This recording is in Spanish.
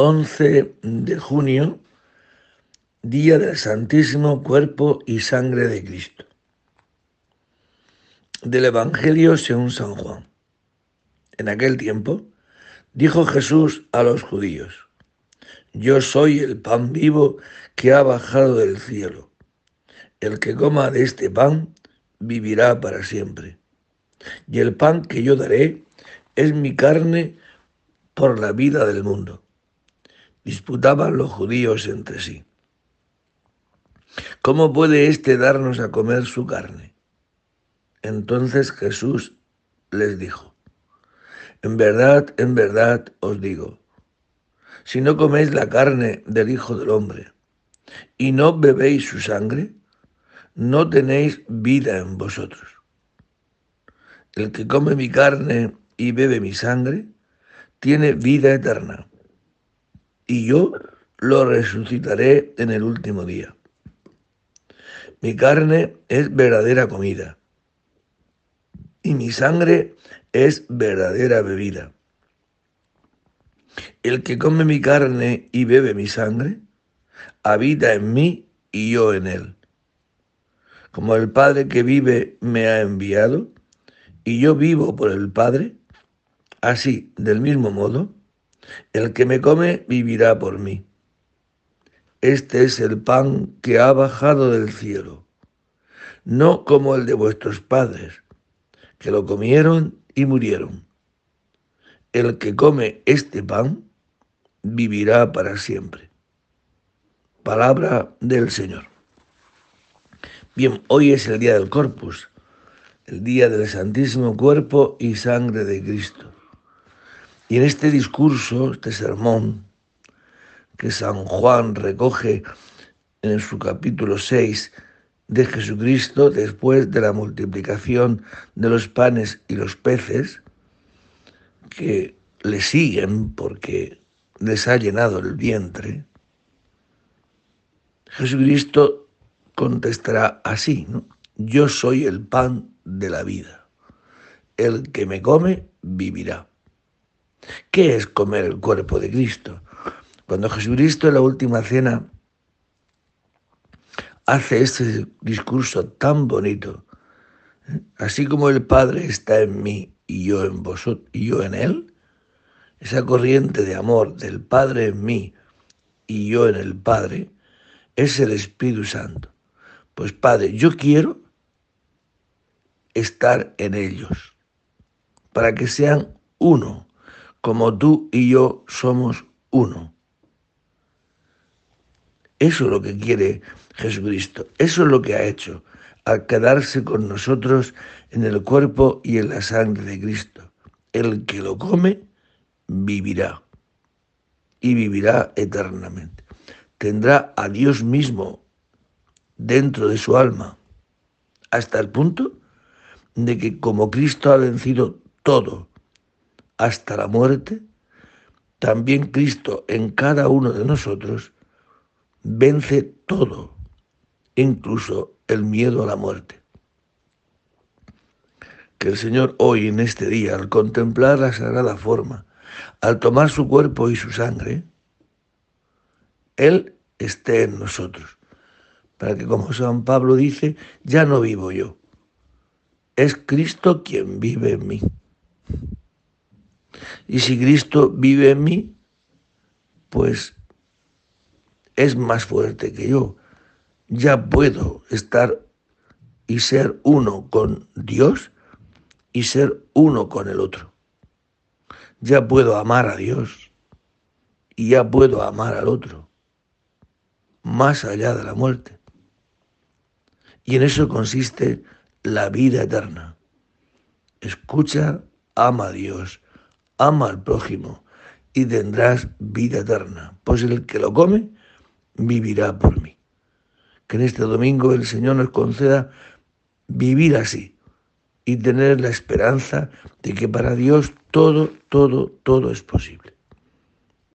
11 de junio, día del Santísimo Cuerpo y Sangre de Cristo. Del Evangelio según San Juan. En aquel tiempo, dijo Jesús a los judíos, Yo soy el pan vivo que ha bajado del cielo. El que coma de este pan vivirá para siempre. Y el pan que yo daré es mi carne por la vida del mundo. Disputaban los judíos entre sí. ¿Cómo puede éste darnos a comer su carne? Entonces Jesús les dijo, en verdad, en verdad os digo, si no coméis la carne del Hijo del Hombre y no bebéis su sangre, no tenéis vida en vosotros. El que come mi carne y bebe mi sangre, tiene vida eterna, y yo lo resucitaré en el último día. Mi carne es verdadera comida, y mi sangre es verdadera bebida. El que come mi carne y bebe mi sangre, habita en mí y yo en él. Como el Padre que vive me ha enviado, y yo vivo por el Padre, Así, del mismo modo, el que me come vivirá por mí. Este es el pan que ha bajado del cielo, no como el de vuestros padres, que lo comieron y murieron. El que come este pan vivirá para siempre. Palabra del Señor. Bien, hoy es el día del Corpus, el día del Santísimo Cuerpo y Sangre de Cristo. Y en este discurso, este sermón, que San Juan recoge en su capítulo 6 de Jesucristo, después de la multiplicación de los panes y los peces, que le siguen porque les ha llenado el vientre, Jesucristo contestará así. Yo soy el pan de la vida. El que me come vivirá. ¿Qué es comer el cuerpo de Cristo? Cuando Jesucristo en la última cena hace este discurso tan bonito, ¿eh? así como el Padre está en mí y yo en vosotros y yo en él, esa corriente de amor del Padre en mí y yo en el Padre es el Espíritu Santo. Pues Padre, yo quiero estar en ellos para que sean uno como tú y yo somos uno. Eso es lo que quiere Jesucristo, eso es lo que ha hecho al quedarse con nosotros en el cuerpo y en la sangre de Cristo. El que lo come vivirá y vivirá eternamente. Tendrá a Dios mismo dentro de su alma, hasta el punto de que como Cristo ha vencido todo hasta la muerte, también Cristo en cada uno de nosotros vence todo, incluso el miedo a la muerte. Que el Señor hoy en este día, al contemplar la sagrada forma, al tomar su cuerpo y su sangre, Él esté en nosotros, para que como San Pablo dice, ya no vivo yo, es Cristo quien vive en mí. Y si Cristo vive en mí, pues es más fuerte que yo. Ya puedo estar y ser uno con Dios y ser uno con el otro. Ya puedo amar a Dios y ya puedo amar al otro, más allá de la muerte. Y en eso consiste la vida eterna. Escucha, ama a Dios ama al prójimo y tendrás vida eterna, pues el que lo come vivirá por mí. Que en este domingo el Señor nos conceda vivir así y tener la esperanza de que para Dios todo, todo, todo es posible.